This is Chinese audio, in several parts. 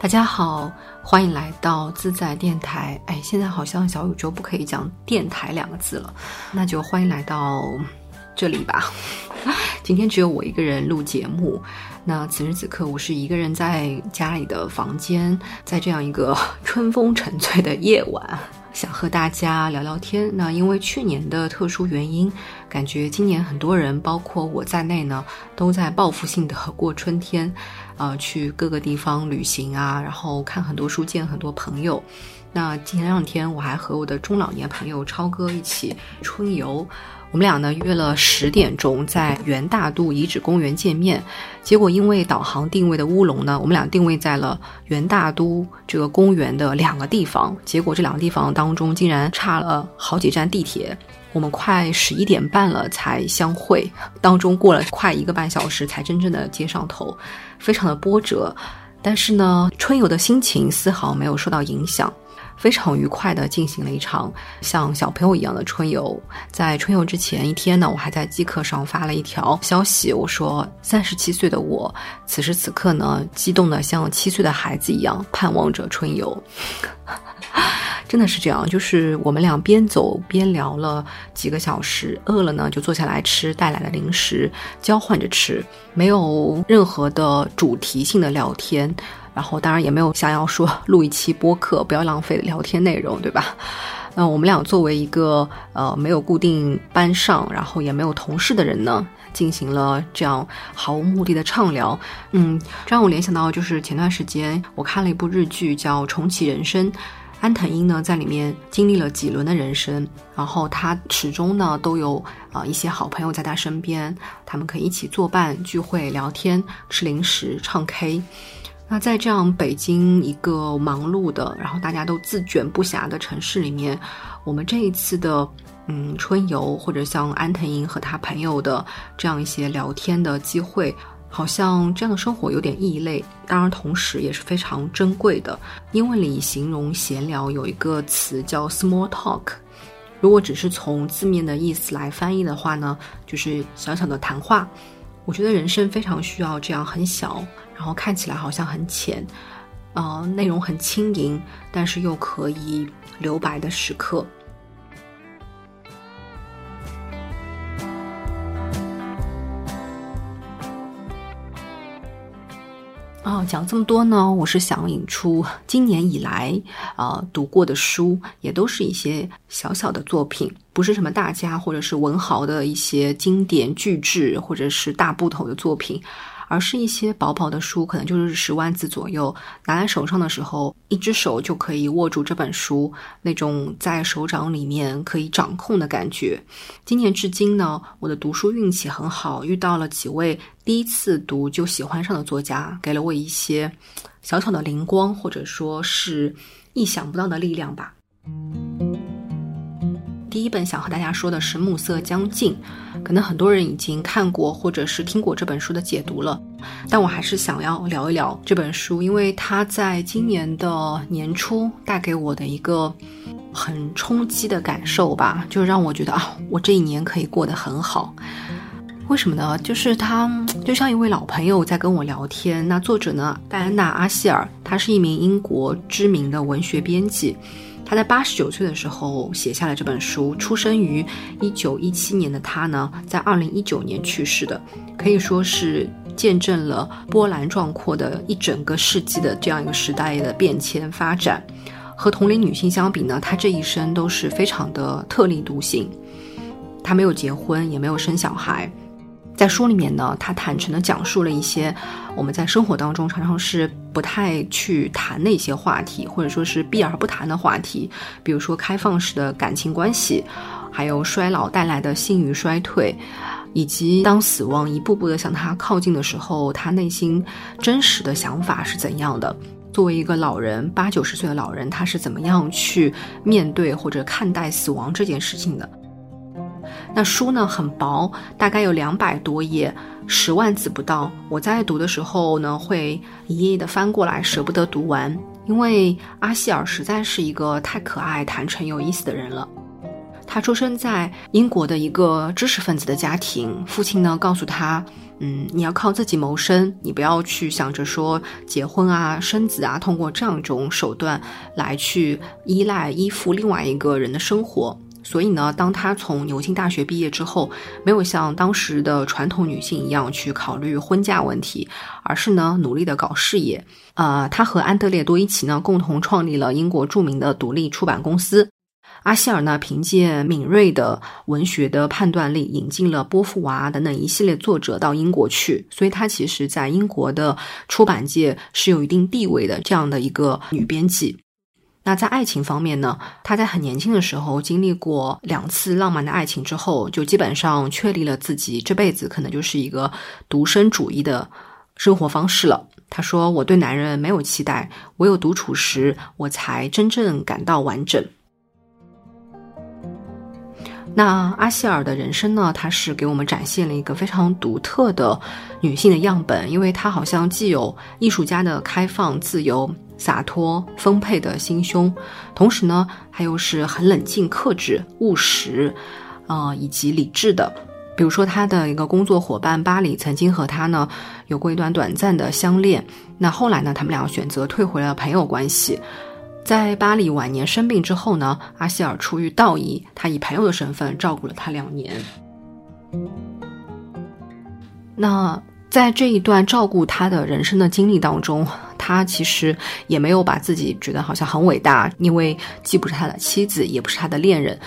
大家好，欢迎来到自在电台。哎，现在好像小宇宙不可以讲“电台”两个字了，那就欢迎来到这里吧。今天只有我一个人录节目，那此时此刻我是一个人在家里的房间，在这样一个春风沉醉的夜晚，想和大家聊聊天。那因为去年的特殊原因，感觉今年很多人，包括我在内呢，都在报复性的过春天。啊，去各个地方旅行啊，然后看很多书，见很多朋友。那前两天我还和我的中老年朋友超哥一起春游，我们俩呢约了十点钟在元大都遗址公园见面。结果因为导航定位的乌龙呢，我们俩定位在了元大都这个公园的两个地方。结果这两个地方当中竟然差了好几站地铁。我们快十一点半了才相会，当中过了快一个半小时才真正的接上头，非常的波折。但是呢，春游的心情丝毫没有受到影响，非常愉快的进行了一场像小朋友一样的春游。在春游之前一天呢，我还在机课上发了一条消息，我说三十七岁的我此时此刻呢，激动的像七岁的孩子一样，盼望着春游。真的是这样，就是我们俩边走边聊了几个小时，饿了呢就坐下来吃带来的零食，交换着吃，没有任何的主题性的聊天，然后当然也没有想要说录一期播客，不要浪费聊天内容，对吧？那 我们俩作为一个呃没有固定班上，然后也没有同事的人呢，进行了这样毫无目的的畅聊，嗯，让我联想到就是前段时间我看了一部日剧叫《重启人生》。安藤英呢，在里面经历了几轮的人生，然后他始终呢都有啊一些好朋友在他身边，他们可以一起作伴、聚会、聊天、吃零食、唱 K。那在这样北京一个忙碌的，然后大家都自卷不暇的城市里面，我们这一次的嗯春游，或者像安藤英和他朋友的这样一些聊天的机会。好像这样的生活有点异类，当然同时也是非常珍贵的。英文里形容闲聊有一个词叫 small talk，如果只是从字面的意思来翻译的话呢，就是小小的谈话。我觉得人生非常需要这样很小，然后看起来好像很浅，呃，内容很轻盈，但是又可以留白的时刻。啊，讲这么多呢，我是想引出今年以来啊读过的书，也都是一些小小的作品，不是什么大家或者是文豪的一些经典巨制，或者是大部头的作品。而是一些薄薄的书，可能就是十万字左右，拿在手上的时候，一只手就可以握住这本书，那种在手掌里面可以掌控的感觉。今年至今呢，我的读书运气很好，遇到了几位第一次读就喜欢上的作家，给了我一些小小的灵光，或者说是意想不到的力量吧。第一本想和大家说的是《暮色将近》，可能很多人已经看过或者是听过这本书的解读了，但我还是想要聊一聊这本书，因为它在今年的年初带给我的一个很冲击的感受吧，就让我觉得啊，我这一年可以过得很好。为什么呢？就是他就像一位老朋友在跟我聊天。那作者呢，戴安娜·阿希尔，他是一名英国知名的文学编辑。他在八十九岁的时候写下了这本书。出生于一九一七年的他呢，在二零一九年去世的，可以说是见证了波澜壮阔的一整个世纪的这样一个时代的变迁发展。和同龄女性相比呢，她这一生都是非常的特立独行。她没有结婚，也没有生小孩。在书里面呢，他坦诚地讲述了一些我们在生活当中常常是不太去谈的一些话题，或者说是避而不谈的话题，比如说开放式的感情关系，还有衰老带来的性欲衰退，以及当死亡一步步的向他靠近的时候，他内心真实的想法是怎样的？作为一个老人，八九十岁的老人，他是怎么样去面对或者看待死亡这件事情的？那书呢很薄，大概有两百多页，十万字不到。我在读的时候呢，会一页页的翻过来，舍不得读完，因为阿希尔实在是一个太可爱、坦诚、有意思的人了。他出生在英国的一个知识分子的家庭，父亲呢告诉他，嗯，你要靠自己谋生，你不要去想着说结婚啊、生子啊，通过这样一种手段来去依赖、依附另外一个人的生活。所以呢，当她从牛津大学毕业之后，没有像当时的传统女性一样去考虑婚嫁问题，而是呢努力的搞事业。呃，她和安德烈多伊奇呢共同创立了英国著名的独立出版公司。阿希尔呢，凭借敏锐的文学的判断力，引进了波伏娃等等一系列作者到英国去，所以她其实在英国的出版界是有一定地位的这样的一个女编辑。那在爱情方面呢，他在很年轻的时候经历过两次浪漫的爱情之后，就基本上确立了自己这辈子可能就是一个独身主义的生活方式了。他说：“我对男人没有期待，唯有独处时，我才真正感到完整。”那阿希尔的人生呢？她是给我们展现了一个非常独特的女性的样本，因为她好像既有艺术家的开放、自由、洒脱、丰沛的心胸，同时呢，还又是很冷静、克制、务实，啊，以及理智的。比如说，她的一个工作伙伴巴里曾经和她呢有过一段短暂的相恋，那后来呢，他们俩选择退回了朋友关系。在巴里晚年生病之后呢，阿希尔出于道义，他以朋友的身份照顾了他两年。那在这一段照顾他的人生的经历当中，他其实也没有把自己觉得好像很伟大，因为既不是他的妻子，也不是他的恋人，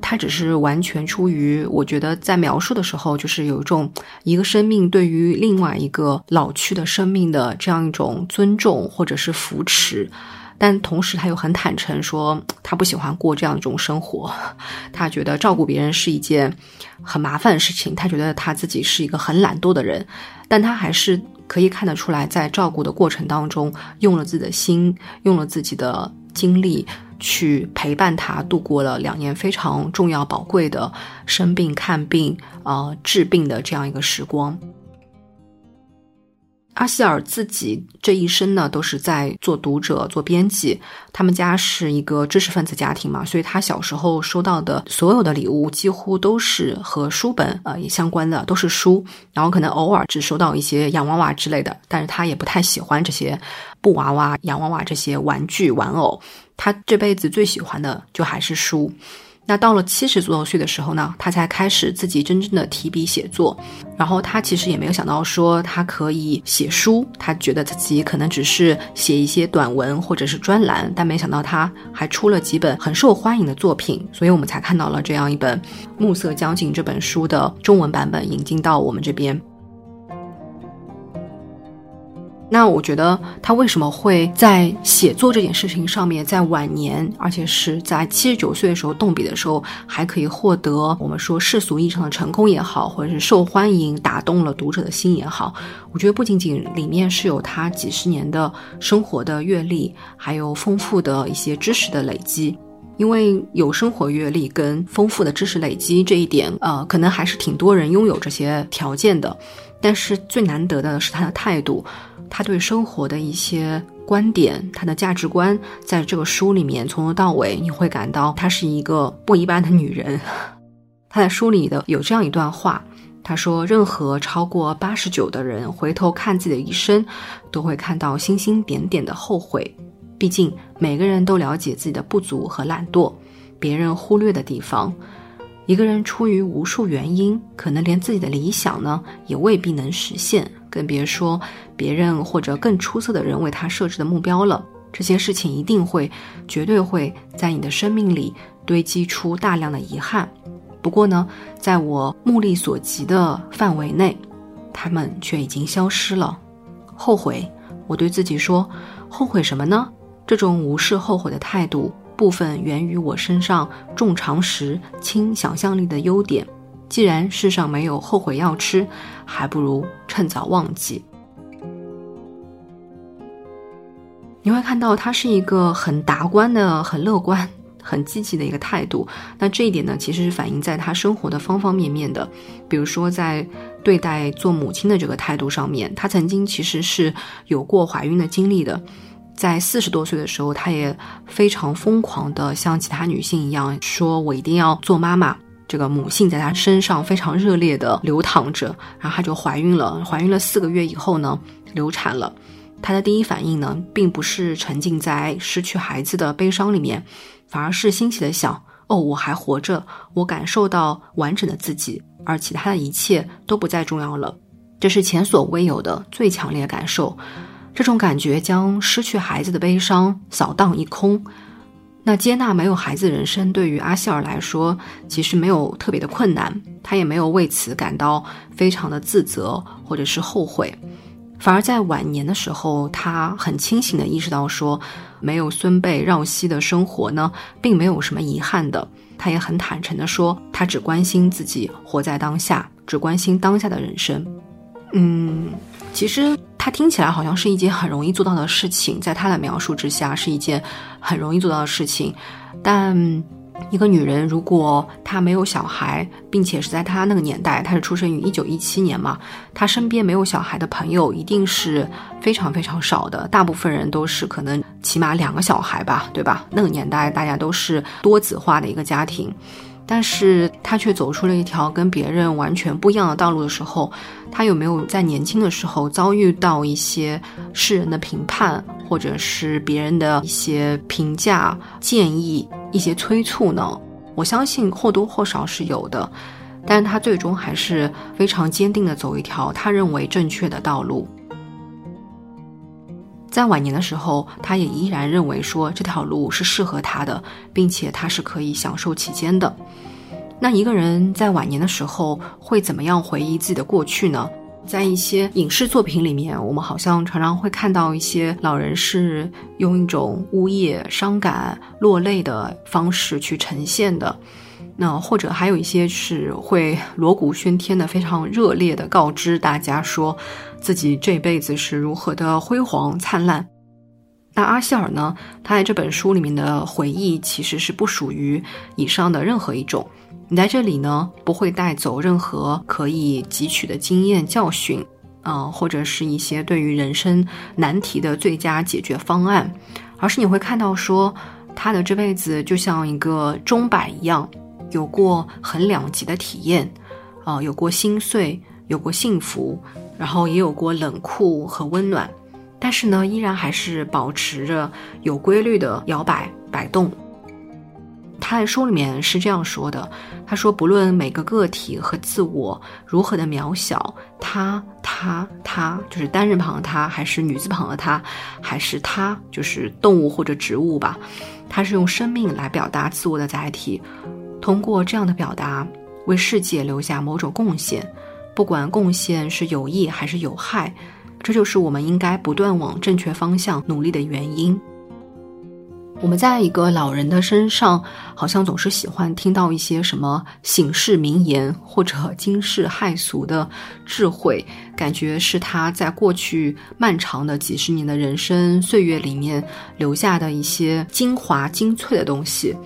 他只是完全出于我觉得在描述的时候，就是有一种一个生命对于另外一个老去的生命的这样一种尊重或者是扶持。但同时，他又很坦诚说，他不喜欢过这样一种生活。他觉得照顾别人是一件很麻烦的事情。他觉得他自己是一个很懒惰的人，但他还是可以看得出来，在照顾的过程当中，用了自己的心，用了自己的精力去陪伴他度过了两年非常重要、宝贵的生病、看病、呃治病的这样一个时光。阿希尔自己这一生呢，都是在做读者、做编辑。他们家是一个知识分子家庭嘛，所以他小时候收到的所有的礼物，几乎都是和书本呃也相关的，都是书。然后可能偶尔只收到一些洋娃娃之类的，但是他也不太喜欢这些布娃娃、洋娃娃这些玩具玩偶。他这辈子最喜欢的就还是书。那到了七十左右岁的时候呢，他才开始自己真正的提笔写作。然后他其实也没有想到说他可以写书，他觉得自己可能只是写一些短文或者是专栏，但没想到他还出了几本很受欢迎的作品，所以我们才看到了这样一本《暮色将近》这本书的中文版本引进到我们这边。那我觉得他为什么会在写作这件事情上面，在晚年，而且是在七十九岁的时候动笔的时候，还可以获得我们说世俗意义上的成功也好，或者是受欢迎、打动了读者的心也好，我觉得不仅仅里面是有他几十年的生活的阅历，还有丰富的一些知识的累积。因为有生活阅历跟丰富的知识累积这一点，呃，可能还是挺多人拥有这些条件的。但是最难得的是他的态度。他对生活的一些观点，他的价值观，在这个书里面从头到尾，你会感到她是一个不一般的女人。他在书里的有这样一段话，他说：“任何超过八十九的人回头看自己的一生，都会看到星星点点的后悔。毕竟每个人都了解自己的不足和懒惰，别人忽略的地方。一个人出于无数原因，可能连自己的理想呢，也未必能实现。”更别说别人或者更出色的人为他设置的目标了。这些事情一定会、绝对会在你的生命里堆积出大量的遗憾。不过呢，在我目力所及的范围内，他们却已经消失了。后悔，我对自己说：后悔什么呢？这种无视后悔的态度，部分源于我身上重常识、轻想象力的优点。既然世上没有后悔药吃，还不如趁早忘记。你会看到他是一个很达观的、很乐观、很积极的一个态度。那这一点呢，其实是反映在他生活的方方面面的。比如说，在对待做母亲的这个态度上面，他曾经其实是有过怀孕的经历的。在四十多岁的时候，她也非常疯狂的像其他女性一样，说我一定要做妈妈。这个母性在她身上非常热烈的流淌着，然后她就怀孕了。怀孕了四个月以后呢，流产了。她的第一反应呢，并不是沉浸在失去孩子的悲伤里面，反而是欣喜的想：哦，我还活着，我感受到完整的自己，而其他的一切都不再重要了。这是前所未有的最强烈感受。这种感觉将失去孩子的悲伤扫荡一空。那接纳没有孩子人生，对于阿希尔来说，其实没有特别的困难，他也没有为此感到非常的自责或者是后悔，反而在晚年的时候，他很清醒的意识到说，没有孙辈绕膝的生活呢，并没有什么遗憾的。他也很坦诚的说，他只关心自己活在当下，只关心当下的人生。嗯，其实。他听起来好像是一件很容易做到的事情，在他的描述之下是一件很容易做到的事情。但一个女人如果她没有小孩，并且是在她那个年代，她是出生于一九一七年嘛，她身边没有小孩的朋友一定是非常非常少的。大部分人都是可能起码两个小孩吧，对吧？那个年代大家都是多子化的一个家庭。但是他却走出了一条跟别人完全不一样的道路的时候，他有没有在年轻的时候遭遇到一些世人的评判，或者是别人的一些评价、建议、一些催促呢？我相信或多或少是有的，但是他最终还是非常坚定的走一条他认为正确的道路。在晚年的时候，他也依然认为说这条路是适合他的，并且他是可以享受其间的。那一个人在晚年的时候会怎么样回忆自己的过去呢？在一些影视作品里面，我们好像常常会看到一些老人是用一种呜咽、伤感、落泪的方式去呈现的。那或者还有一些是会锣鼓喧天的，非常热烈的告知大家说自己这辈子是如何的辉煌灿烂。那阿希尔呢？他在这本书里面的回忆其实是不属于以上的任何一种。你在这里呢，不会带走任何可以汲取的经验教训，啊，或者是一些对于人生难题的最佳解决方案，而是你会看到说他的这辈子就像一个钟摆一样。有过很两极的体验，啊，有过心碎，有过幸福，然后也有过冷酷和温暖，但是呢，依然还是保持着有规律的摇摆摆动。他在书里面是这样说的：“他说，不论每个个体和自我如何的渺小，他、他、他，就是单人旁的他，还是女字旁的他，还是他，就是动物或者植物吧，他是用生命来表达自我的载体。”通过这样的表达，为世界留下某种贡献，不管贡献是有益还是有害，这就是我们应该不断往正确方向努力的原因。我们在一个老人的身上，好像总是喜欢听到一些什么醒世名言或者惊世骇俗的智慧，感觉是他在过去漫长的几十年的人生岁月里面留下的一些精华精粹的东西。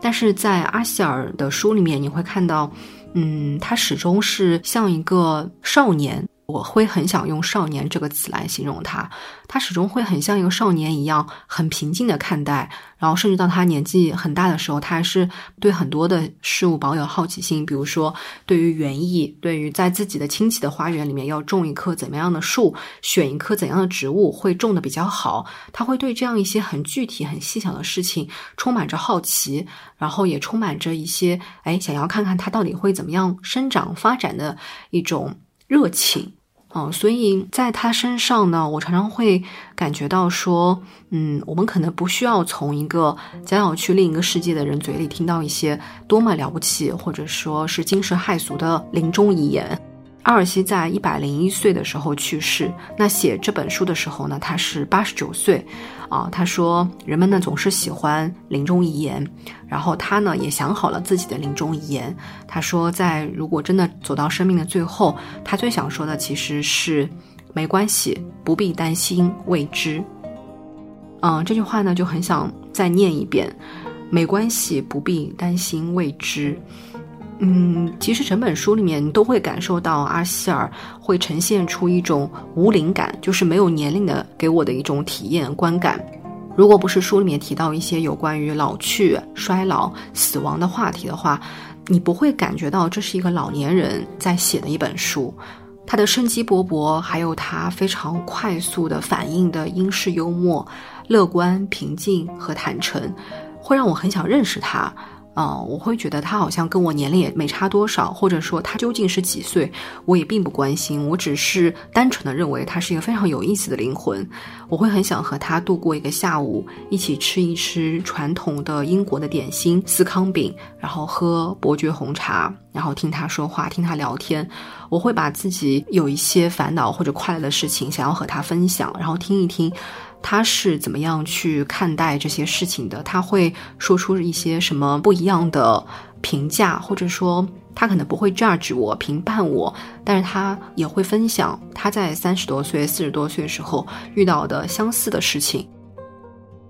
但是在阿希尔的书里面，你会看到，嗯，他始终是像一个少年。我会很想用“少年”这个词来形容他，他始终会很像一个少年一样，很平静的看待，然后甚至到他年纪很大的时候，他还是对很多的事物保有好奇心。比如说，对于园艺，对于在自己的亲戚的花园里面要种一棵怎么样的树，选一棵怎样的植物会种的比较好，他会对这样一些很具体、很细小的事情充满着好奇，然后也充满着一些哎，想要看看它到底会怎么样生长发展的一种热情。哦，所以在他身上呢，我常常会感觉到说，嗯，我们可能不需要从一个将要去另一个世界的人嘴里听到一些多么了不起，或者说是惊世骇俗的临终遗言。阿尔西在一百零一岁的时候去世。那写这本书的时候呢，他是八十九岁。啊，他说人们呢总是喜欢临终遗言，然后他呢也想好了自己的临终遗言。他说，在如果真的走到生命的最后，他最想说的其实是没关系，不必担心未知。嗯，这句话呢就很想再念一遍，没关系，不必担心未知。嗯，其实整本书里面你都会感受到阿希尔会呈现出一种无龄感，就是没有年龄的给我的一种体验观感。如果不是书里面提到一些有关于老去、衰老、死亡的话题的话，你不会感觉到这是一个老年人在写的一本书。他的生机勃勃，还有他非常快速的反应的英式幽默、乐观、平静和坦诚，会让我很想认识他。啊，我会觉得他好像跟我年龄也没差多少，或者说他究竟是几岁，我也并不关心。我只是单纯的认为他是一个非常有意思的灵魂。我会很想和他度过一个下午，一起吃一吃传统的英国的点心司康饼，然后喝伯爵红茶，然后听他说话，听他聊天。我会把自己有一些烦恼或者快乐的事情想要和他分享，然后听一听。他是怎么样去看待这些事情的？他会说出一些什么不一样的评价，或者说他可能不会 judge 我、评判我，但是他也会分享他在三十多岁、四十多岁的时候遇到的相似的事情。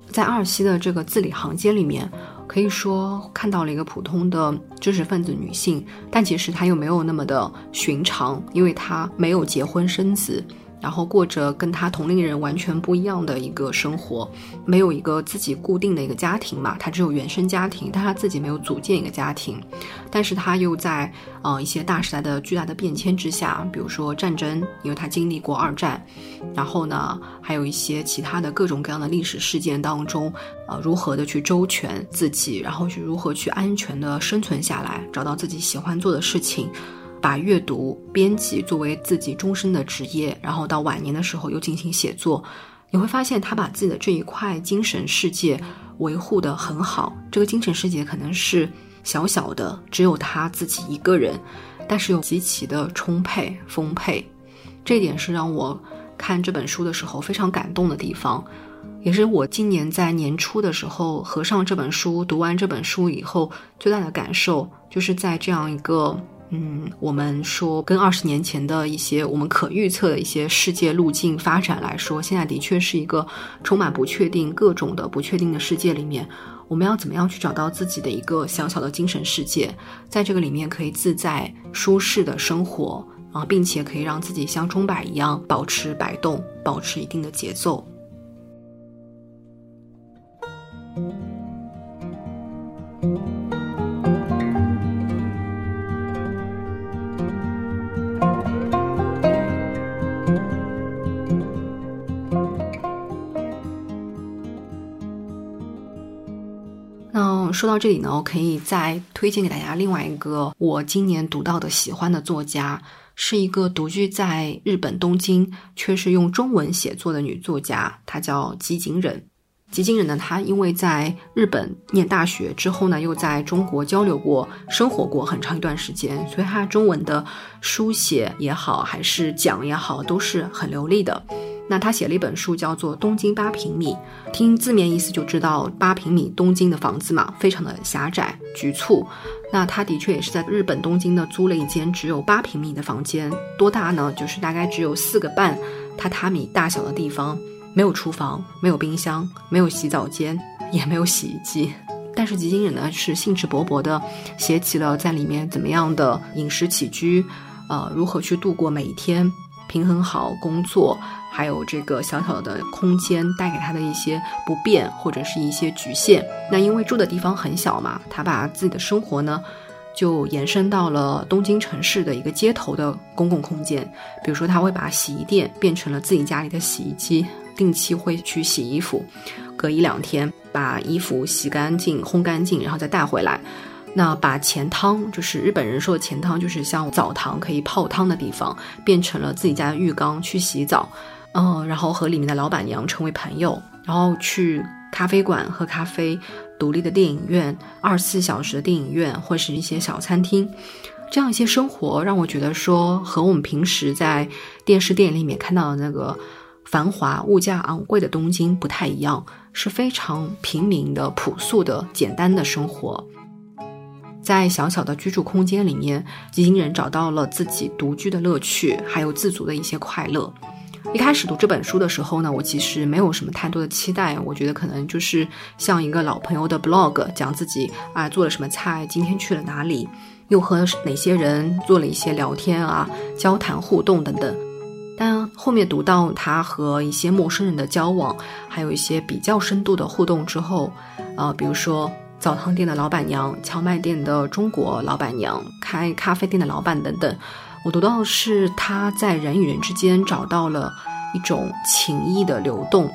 在阿尔西的这个字里行间里面，可以说看到了一个普通的知识分子女性，但其实她又没有那么的寻常，因为她没有结婚生子。然后过着跟他同龄人完全不一样的一个生活，没有一个自己固定的一个家庭嘛，他只有原生家庭，但他自己没有组建一个家庭，但是他又在呃一些大时代的巨大的变迁之下，比如说战争，因为他经历过二战，然后呢还有一些其他的各种各样的历史事件当中，呃如何的去周全自己，然后去如何去安全的生存下来，找到自己喜欢做的事情。把阅读、编辑作为自己终身的职业，然后到晚年的时候又进行写作，你会发现他把自己的这一块精神世界维护得很好。这个精神世界可能是小小的，只有他自己一个人，但是又极其的充沛丰沛。这一点是让我看这本书的时候非常感动的地方，也是我今年在年初的时候合上这本书、读完这本书以后最大的感受，就是在这样一个。嗯，我们说跟二十年前的一些我们可预测的一些世界路径发展来说，现在的确是一个充满不确定、各种的不确定的世界里面，我们要怎么样去找到自己的一个小小的精神世界，在这个里面可以自在舒适的生活啊，并且可以让自己像钟摆一样保持摆动，保持一定的节奏。说到这里呢，我可以再推荐给大家另外一个我今年读到的喜欢的作家，是一个独居在日本东京，却是用中文写作的女作家，她叫吉井忍。吉井忍呢，她因为在日本念大学之后呢，又在中国交流过、生活过很长一段时间，所以她中文的书写也好，还是讲也好，都是很流利的。那他写了一本书，叫做《东京八平米》，听字面意思就知道八平米东京的房子嘛，非常的狭窄局促。那他的确也是在日本东京呢租了一间只有八平米的房间，多大呢？就是大概只有四个半榻榻米大小的地方，没有厨房，没有冰箱，没有洗澡间，也没有洗衣机。但是吉井忍呢是兴致勃勃的写起了在里面怎么样的饮食起居，呃，如何去度过每一天。平衡好工作，还有这个小小的空间带给他的一些不便或者是一些局限。那因为住的地方很小嘛，他把自己的生活呢，就延伸到了东京城市的一个街头的公共空间。比如说，他会把洗衣店变成了自己家里的洗衣机，定期会去洗衣服，隔一两天把衣服洗干净、烘干净，然后再带回来。那把钱汤，就是日本人说的钱汤，就是像澡堂可以泡汤的地方，变成了自己家的浴缸去洗澡，嗯，然后和里面的老板娘成为朋友，然后去咖啡馆喝咖啡，独立的电影院，二十四小时的电影院，或是一些小餐厅，这样一些生活让我觉得说和我们平时在电视电影里面看到的那个繁华、物价昂贵的东京不太一样，是非常平民的、朴素的、简单的生活。在小小的居住空间里面，吉井人找到了自己独居的乐趣，还有自足的一些快乐。一开始读这本书的时候呢，我其实没有什么太多的期待，我觉得可能就是像一个老朋友的 blog，讲自己啊做了什么菜，今天去了哪里，又和哪些人做了一些聊天啊、交谈互动等等。但后面读到他和一些陌生人的交往，还有一些比较深度的互动之后，呃，比如说澡堂店的老板娘、荞麦店的中国老板娘、开咖啡店的老板等等，我读到的是他在人与人之间找到了一种情谊的流动，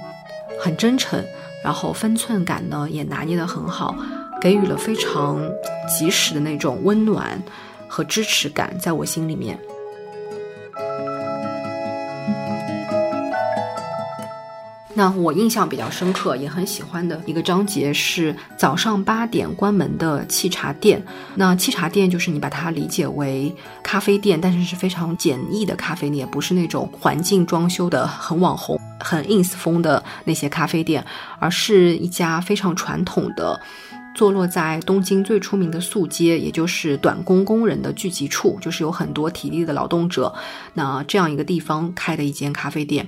很真诚，然后分寸感呢也拿捏得很好，给予了非常及时的那种温暖和支持感，在我心里面。那我印象比较深刻，也很喜欢的一个章节是早上八点关门的沏茶店。那沏茶店就是你把它理解为咖啡店，但是是非常简易的咖啡店，不是那种环境装修的很网红、很 ins 风的那些咖啡店，而是一家非常传统的，坐落在东京最出名的素街，也就是短工工人的聚集处，就是有很多体力的劳动者，那这样一个地方开的一间咖啡店。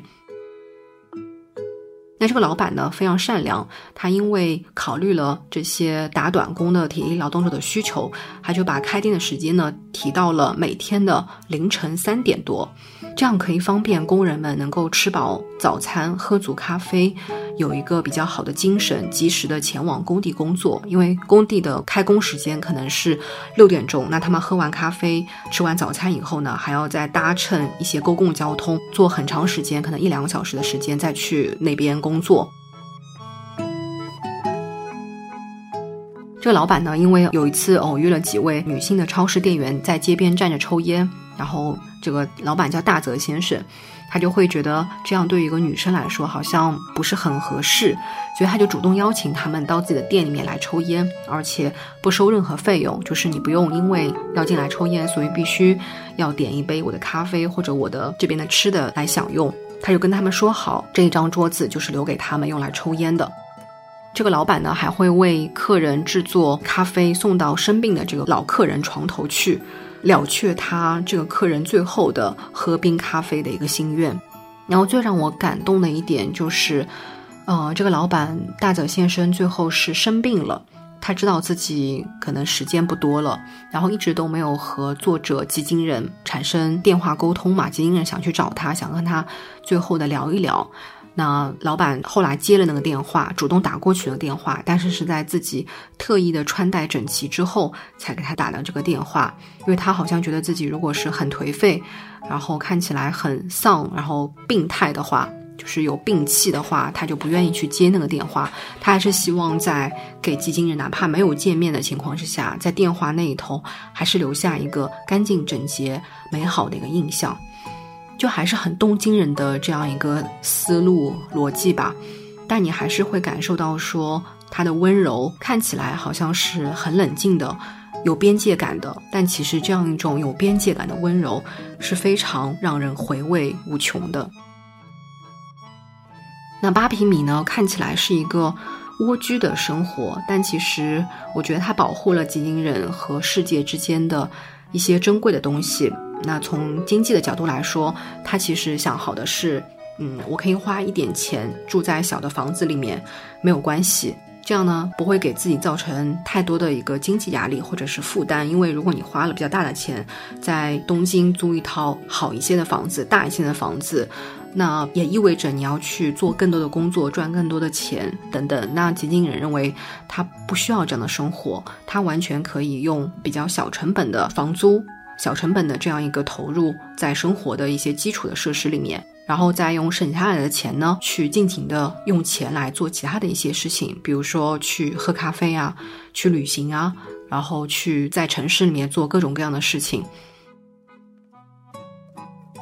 那这个老板呢非常善良，他因为考虑了这些打短工的体力劳动者的需求，他就把开店的时间呢提到了每天的凌晨三点多，这样可以方便工人们能够吃饱早餐、喝足咖啡。有一个比较好的精神，及时的前往工地工作。因为工地的开工时间可能是六点钟，那他们喝完咖啡、吃完早餐以后呢，还要再搭乘一些公共交通，坐很长时间，可能一两个小时的时间再去那边工作。这个老板呢，因为有一次偶遇了几位女性的超市店员在街边站着抽烟，然后这个老板叫大泽先生。他就会觉得这样对于一个女生来说好像不是很合适，所以他就主动邀请他们到自己的店里面来抽烟，而且不收任何费用，就是你不用因为要进来抽烟，所以必须要点一杯我的咖啡或者我的这边的吃的来享用。他就跟他们说好，这一张桌子就是留给他们用来抽烟的。这个老板呢还会为客人制作咖啡送到生病的这个老客人床头去。了却他这个客人最后的喝冰咖啡的一个心愿，然后最让我感动的一点就是，呃，这个老板大泽先生最后是生病了，他知道自己可能时间不多了，然后一直都没有和作者吉金人产生电话沟通嘛，吉金人想去找他，想跟他最后的聊一聊。那老板后来接了那个电话，主动打过去的电话，但是是在自己特意的穿戴整齐之后才给他打的这个电话，因为他好像觉得自己如果是很颓废，然后看起来很丧，然后病态的话，就是有病气的话，他就不愿意去接那个电话，他还是希望在给基金人哪怕没有见面的情况之下，在电话那一头还是留下一个干净整洁、美好的一个印象。就还是很动惊人的这样一个思路逻辑吧，但你还是会感受到说他的温柔看起来好像是很冷静的，有边界感的，但其实这样一种有边界感的温柔是非常让人回味无穷的。那八平米呢，看起来是一个蜗居的生活，但其实我觉得它保护了吉林人和世界之间的一些珍贵的东西。那从经济的角度来说，他其实想好的是，嗯，我可以花一点钱住在小的房子里面，没有关系，这样呢不会给自己造成太多的一个经济压力或者是负担。因为如果你花了比较大的钱在东京租一套好一些的房子、大一些的房子，那也意味着你要去做更多的工作、赚更多的钱等等。那吉金人认为他不需要这样的生活，他完全可以用比较小成本的房租。小成本的这样一个投入在生活的一些基础的设施里面，然后再用省下来的钱呢，去尽情的用钱来做其他的一些事情，比如说去喝咖啡啊，去旅行啊，然后去在城市里面做各种各样的事情。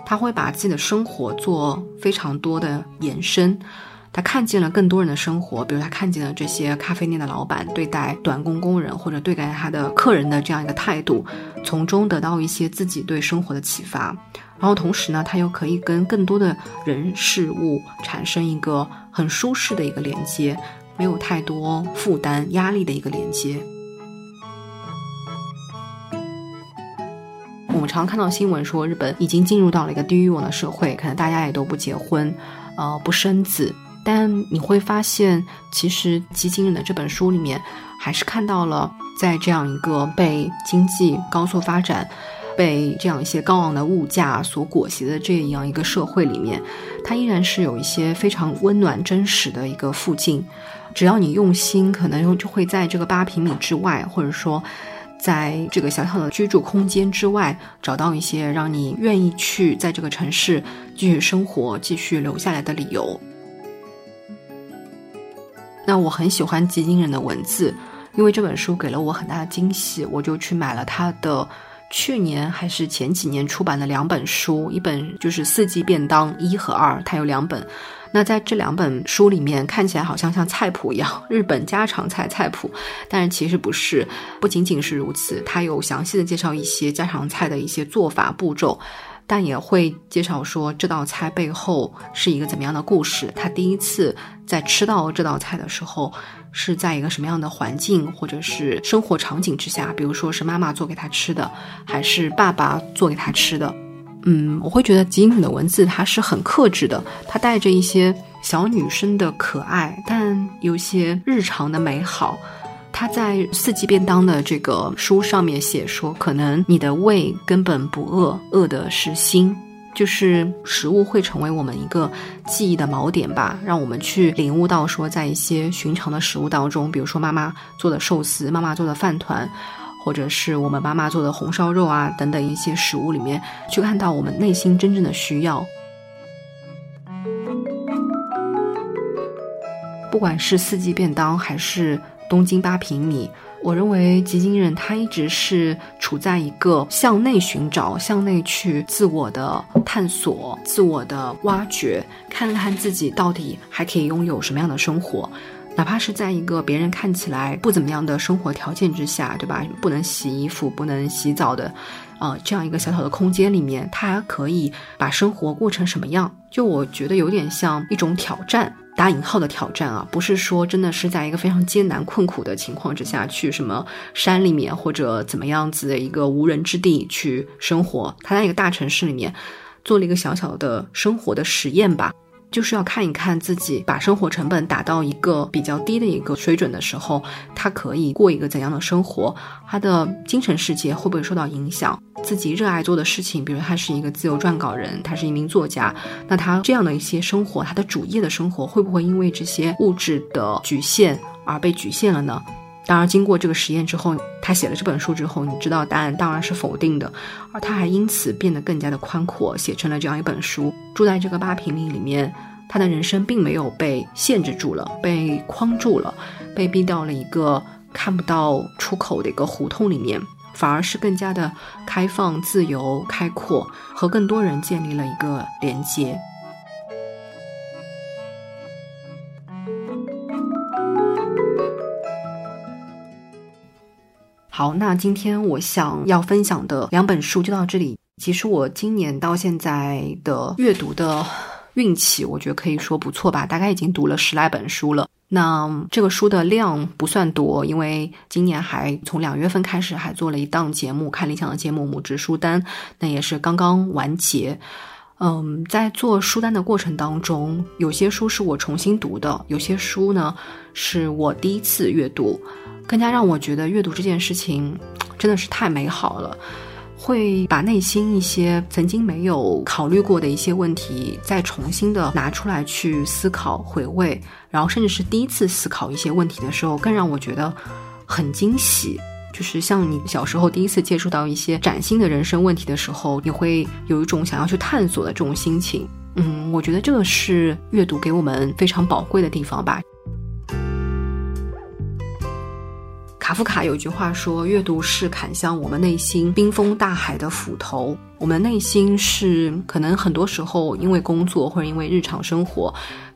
他会把自己的生活做非常多的延伸。他看见了更多人的生活，比如他看见了这些咖啡店的老板对待短工工人或者对待他的客人的这样一个态度，从中得到一些自己对生活的启发。然后同时呢，他又可以跟更多的人事物产生一个很舒适的一个连接，没有太多负担压力的一个连接。我们常看到新闻说，日本已经进入到了一个低欲望的社会，可能大家也都不结婚，呃，不生子。但你会发现，其实基金人的这本书里面，还是看到了在这样一个被经济高速发展，被这样一些高昂的物价所裹挟的这样一个社会里面，它依然是有一些非常温暖、真实的一个附近。只要你用心，可能就会在这个八平米之外，或者说。在这个小小的居住空间之外，找到一些让你愿意去在这个城市继续生活、继续留下来的理由。那我很喜欢吉金人的文字，因为这本书给了我很大的惊喜，我就去买了他的去年还是前几年出版的两本书，一本就是《四季便当》一和二，它有两本。那在这两本书里面，看起来好像像菜谱一样，日本家常菜菜谱，但是其实不是，不仅仅是如此，它有详细的介绍一些家常菜的一些做法步骤，但也会介绍说这道菜背后是一个怎么样的故事。他第一次在吃到这道菜的时候，是在一个什么样的环境或者是生活场景之下，比如说是妈妈做给他吃的，还是爸爸做给他吃的。嗯，我会觉得吉影的文字它是很克制的，它带着一些小女生的可爱，但有些日常的美好。他在四季便当的这个书上面写说，可能你的胃根本不饿，饿的是心，就是食物会成为我们一个记忆的锚点吧，让我们去领悟到说，在一些寻常的食物当中，比如说妈妈做的寿司，妈妈做的饭团。或者是我们妈妈做的红烧肉啊，等等一些食物里面，去看到我们内心真正的需要。不管是四季便当还是东京八平米，我认为吉金人他一直是处在一个向内寻找、向内去自我的探索、自我的挖掘，看看自己到底还可以拥有什么样的生活。哪怕是在一个别人看起来不怎么样的生活条件之下，对吧？不能洗衣服、不能洗澡的，呃，这样一个小小的空间里面，他还可以把生活过成什么样？就我觉得有点像一种挑战，打引号的挑战啊，不是说真的是在一个非常艰难困苦的情况之下去什么山里面或者怎么样子的一个无人之地去生活，他在一个大城市里面做了一个小小的生活的实验吧。就是要看一看自己把生活成本打到一个比较低的一个水准的时候，他可以过一个怎样的生活？他的精神世界会不会受到影响？自己热爱做的事情，比如他是一个自由撰稿人，他是一名作家，那他这样的一些生活，他的主业的生活会不会因为这些物质的局限而被局限了呢？当然，经过这个实验之后，他写了这本书之后，你知道答案当然是否定的，而他还因此变得更加的宽阔，写成了这样一本书。住在这个八平米里面，他的人生并没有被限制住了，被框住了，被逼到了一个看不到出口的一个胡同里面，反而是更加的开放、自由、开阔，和更多人建立了一个连接。好，那今天我想要分享的两本书就到这里。其实我今年到现在的阅读的运气，我觉得可以说不错吧，大概已经读了十来本书了。那这个书的量不算多，因为今年还从两月份开始还做了一档节目，看理想的节目《母职书单》，那也是刚刚完结。嗯，在做书单的过程当中，有些书是我重新读的，有些书呢是我第一次阅读。更加让我觉得阅读这件事情 真的是太美好了，会把内心一些曾经没有考虑过的一些问题再重新的拿出来去思考、回味，然后甚至是第一次思考一些问题的时候，更让我觉得很惊喜。就是像你小时候第一次接触到一些崭新的人生问题的时候，你会有一种想要去探索的这种心情。嗯，我觉得这个是阅读给我们非常宝贵的地方吧。卡夫卡有句话说：“阅读是砍向我们内心冰封大海的斧头。我们内心是可能很多时候因为工作或者因为日常生活，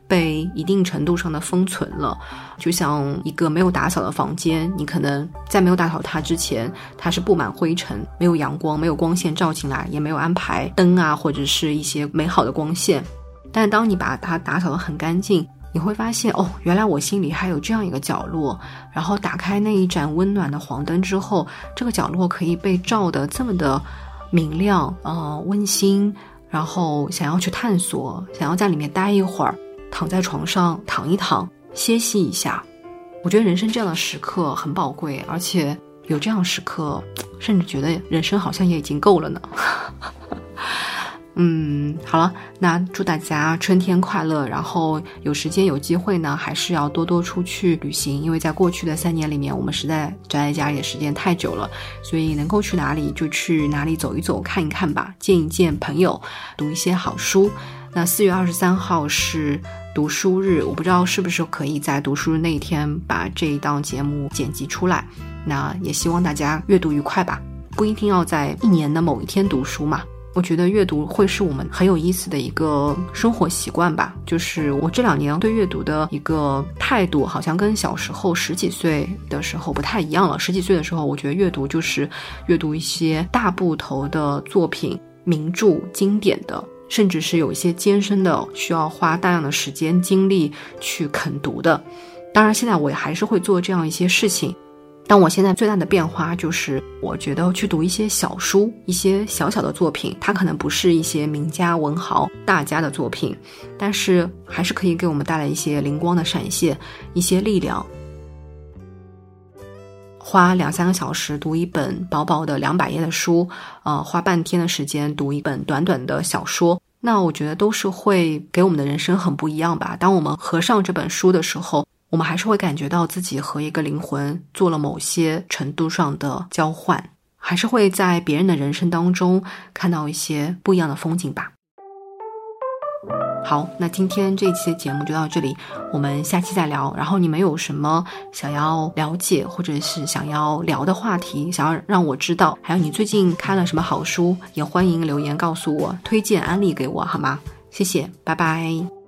被一定程度上的封存了。就像一个没有打扫的房间，你可能在没有打扫它之前，它是布满灰尘，没有阳光，没有光线照进来，也没有安排灯啊或者是一些美好的光线。但当你把它打扫得很干净。”你会发现哦，原来我心里还有这样一个角落。然后打开那一盏温暖的黄灯之后，这个角落可以被照得这么的明亮，呃，温馨。然后想要去探索，想要在里面待一会儿，躺在床上躺一躺，歇息一下。我觉得人生这样的时刻很宝贵，而且有这样时刻，甚至觉得人生好像也已经够了呢。嗯，好了，那祝大家春天快乐。然后有时间有机会呢，还是要多多出去旅行，因为在过去的三年里面，我们实在宅在家里的时间太久了，所以能够去哪里就去哪里走一走、看一看吧，见一见朋友，读一些好书。那四月二十三号是读书日，我不知道是不是可以在读书日那一天把这一档节目剪辑出来。那也希望大家阅读愉快吧，不一定要在一年的某一天读书嘛。我觉得阅读会是我们很有意思的一个生活习惯吧。就是我这两年对阅读的一个态度，好像跟小时候十几岁的时候不太一样了。十几岁的时候，我觉得阅读就是阅读一些大部头的作品、名著、经典的，甚至是有一些艰深的，需要花大量的时间精力去啃读的。当然，现在我也还是会做这样一些事情。但我现在最大的变化就是，我觉得去读一些小书，一些小小的作品，它可能不是一些名家文豪大家的作品，但是还是可以给我们带来一些灵光的闪现，一些力量。花两三个小时读一本薄薄的两百页的书，呃，花半天的时间读一本短短的小说，那我觉得都是会给我们的人生很不一样吧。当我们合上这本书的时候。我们还是会感觉到自己和一个灵魂做了某些程度上的交换，还是会在别人的人生当中看到一些不一样的风景吧。好，那今天这一期的节目就到这里，我们下期再聊。然后你们有什么想要了解或者是想要聊的话题，想要让我知道，还有你最近看了什么好书，也欢迎留言告诉我，推荐安利给我好吗？谢谢，拜拜。